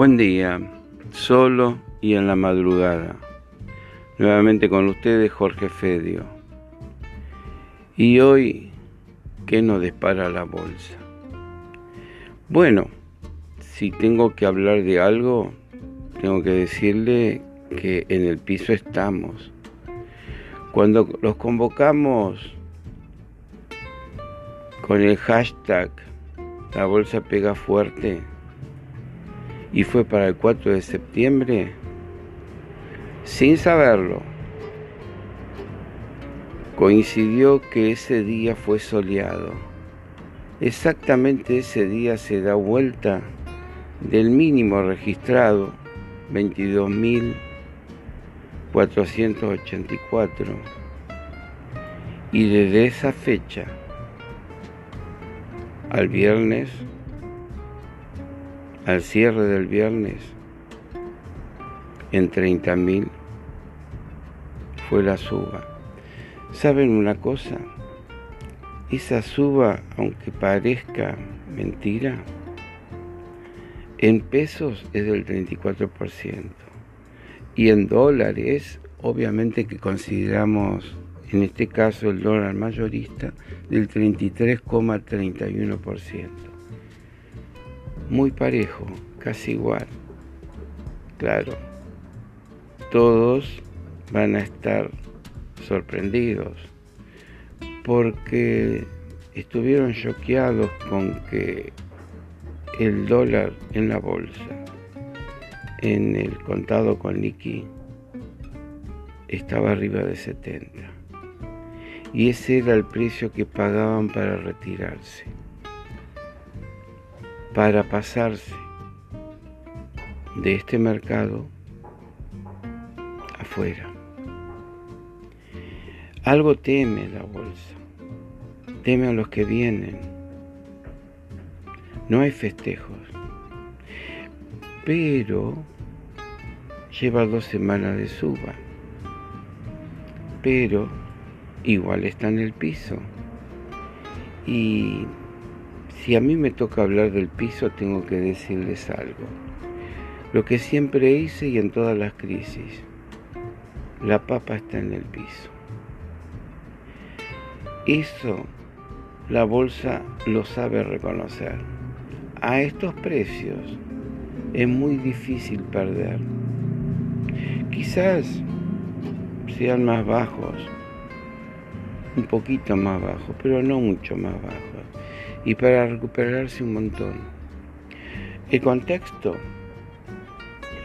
Buen día, solo y en la madrugada. Nuevamente con ustedes Jorge Fedio. Y hoy, ¿qué nos dispara la bolsa? Bueno, si tengo que hablar de algo, tengo que decirle que en el piso estamos. Cuando los convocamos con el hashtag La bolsa pega fuerte, y fue para el 4 de septiembre, sin saberlo, coincidió que ese día fue soleado. Exactamente ese día se da vuelta del mínimo registrado, 22.484, y desde esa fecha al viernes al cierre del viernes en 30.000 fue la suba. ¿Saben una cosa? Esa suba, aunque parezca mentira, en pesos es del 34% y en dólares, obviamente que consideramos en este caso el dólar mayorista del 33,31% muy parejo, casi igual. Claro, todos van a estar sorprendidos porque estuvieron choqueados con que el dólar en la bolsa, en el contado con liqui, estaba arriba de 70. Y ese era el precio que pagaban para retirarse para pasarse de este mercado afuera. Algo teme la bolsa, teme a los que vienen. No hay festejos, pero lleva dos semanas de suba, pero igual está en el piso. Y si a mí me toca hablar del piso, tengo que decirles algo. Lo que siempre hice y en todas las crisis, la papa está en el piso. Eso la bolsa lo sabe reconocer. A estos precios es muy difícil perder. Quizás sean más bajos, un poquito más bajos, pero no mucho más bajos y para recuperarse un montón. El contexto,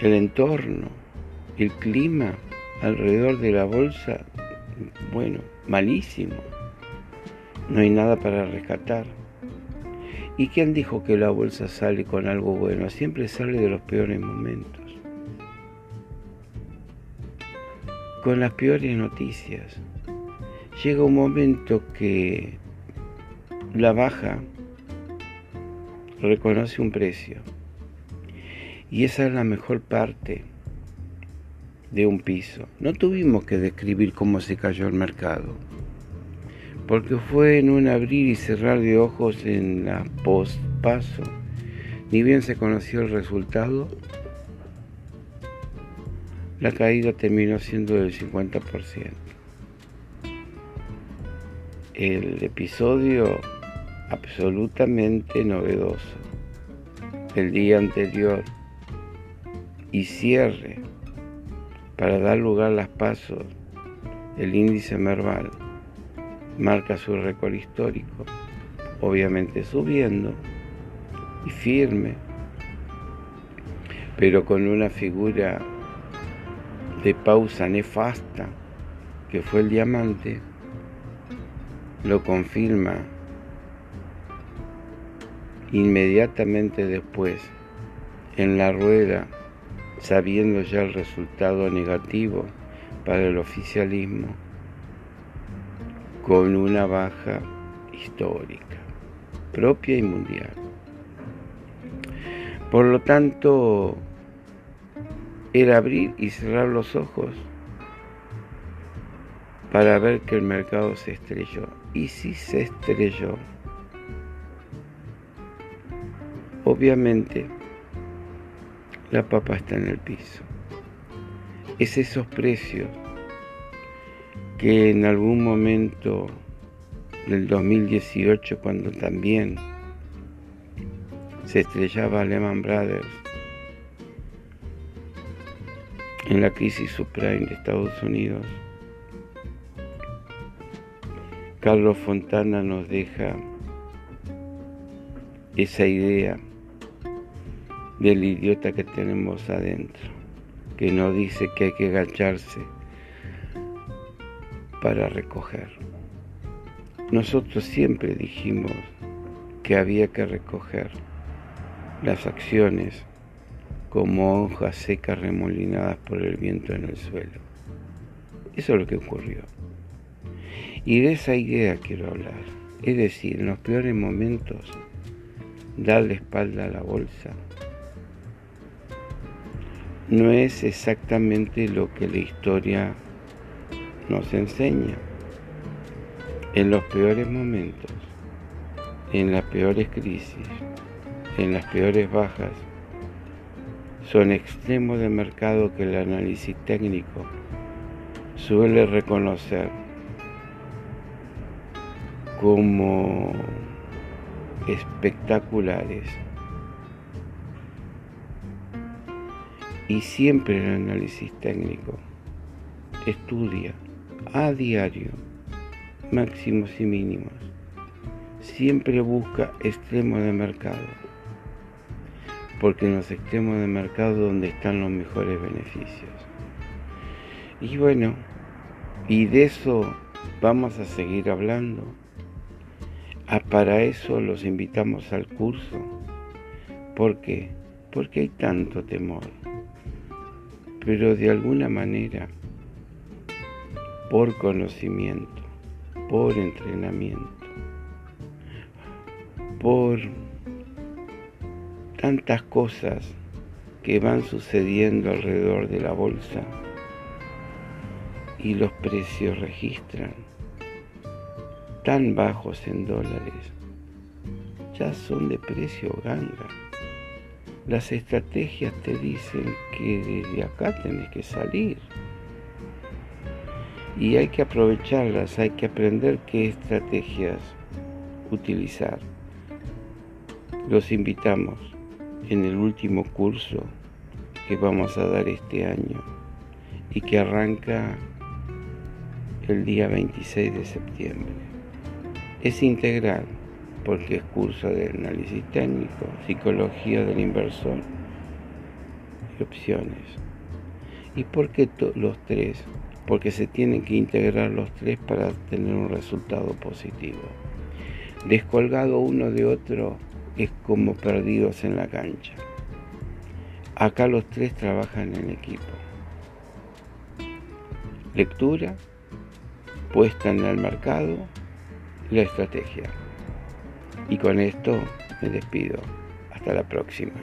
el entorno, el clima alrededor de la bolsa, bueno, malísimo. No hay nada para rescatar. ¿Y quién dijo que la bolsa sale con algo bueno? Siempre sale de los peores momentos. Con las peores noticias. Llega un momento que la baja reconoce un precio. Y esa es la mejor parte de un piso. No tuvimos que describir cómo se cayó el mercado, porque fue en un abrir y cerrar de ojos en la post-paso. Ni bien se conoció el resultado, la caída terminó siendo del 50%. El episodio absolutamente novedoso el día anterior y cierre para dar lugar a las pasos el índice Merval marca su récord histórico, obviamente subiendo y firme, pero con una figura de pausa nefasta que fue el diamante, lo confirma Inmediatamente después, en la rueda, sabiendo ya el resultado negativo para el oficialismo, con una baja histórica, propia y mundial. Por lo tanto, el abrir y cerrar los ojos para ver que el mercado se estrelló. Y si se estrelló, Obviamente, la papa está en el piso. Es esos precios que en algún momento del 2018, cuando también se estrellaba Lehman Brothers en la crisis subprime de Estados Unidos, Carlos Fontana nos deja esa idea del idiota que tenemos adentro, que nos dice que hay que agacharse para recoger. Nosotros siempre dijimos que había que recoger las acciones como hojas secas remolinadas por el viento en el suelo. Eso es lo que ocurrió. Y de esa idea quiero hablar. Es decir, en los peores momentos, darle espalda a la bolsa no es exactamente lo que la historia nos enseña. En los peores momentos, en las peores crisis, en las peores bajas, son extremos de mercado que el análisis técnico suele reconocer como espectaculares y siempre el análisis técnico estudia a diario máximos y mínimos. Siempre busca extremos de mercado, porque en los extremos de mercado donde están los mejores beneficios. Y bueno, y de eso vamos a seguir hablando. Ah, para eso los invitamos al curso. ¿Por qué? Porque hay tanto temor pero de alguna manera, por conocimiento, por entrenamiento, por tantas cosas que van sucediendo alrededor de la bolsa y los precios registran tan bajos en dólares, ya son de precio ganga. Las estrategias te dicen que desde acá tenés que salir. Y hay que aprovecharlas, hay que aprender qué estrategias utilizar. Los invitamos en el último curso que vamos a dar este año y que arranca el día 26 de septiembre. Es integral porque es curso de análisis técnico, psicología del inversor y opciones. ¿Y por qué los tres? Porque se tienen que integrar los tres para tener un resultado positivo. Descolgado uno de otro es como perdidos en la cancha. Acá los tres trabajan en equipo. Lectura, puesta en el mercado, la estrategia. Y con esto me despido. Hasta la próxima.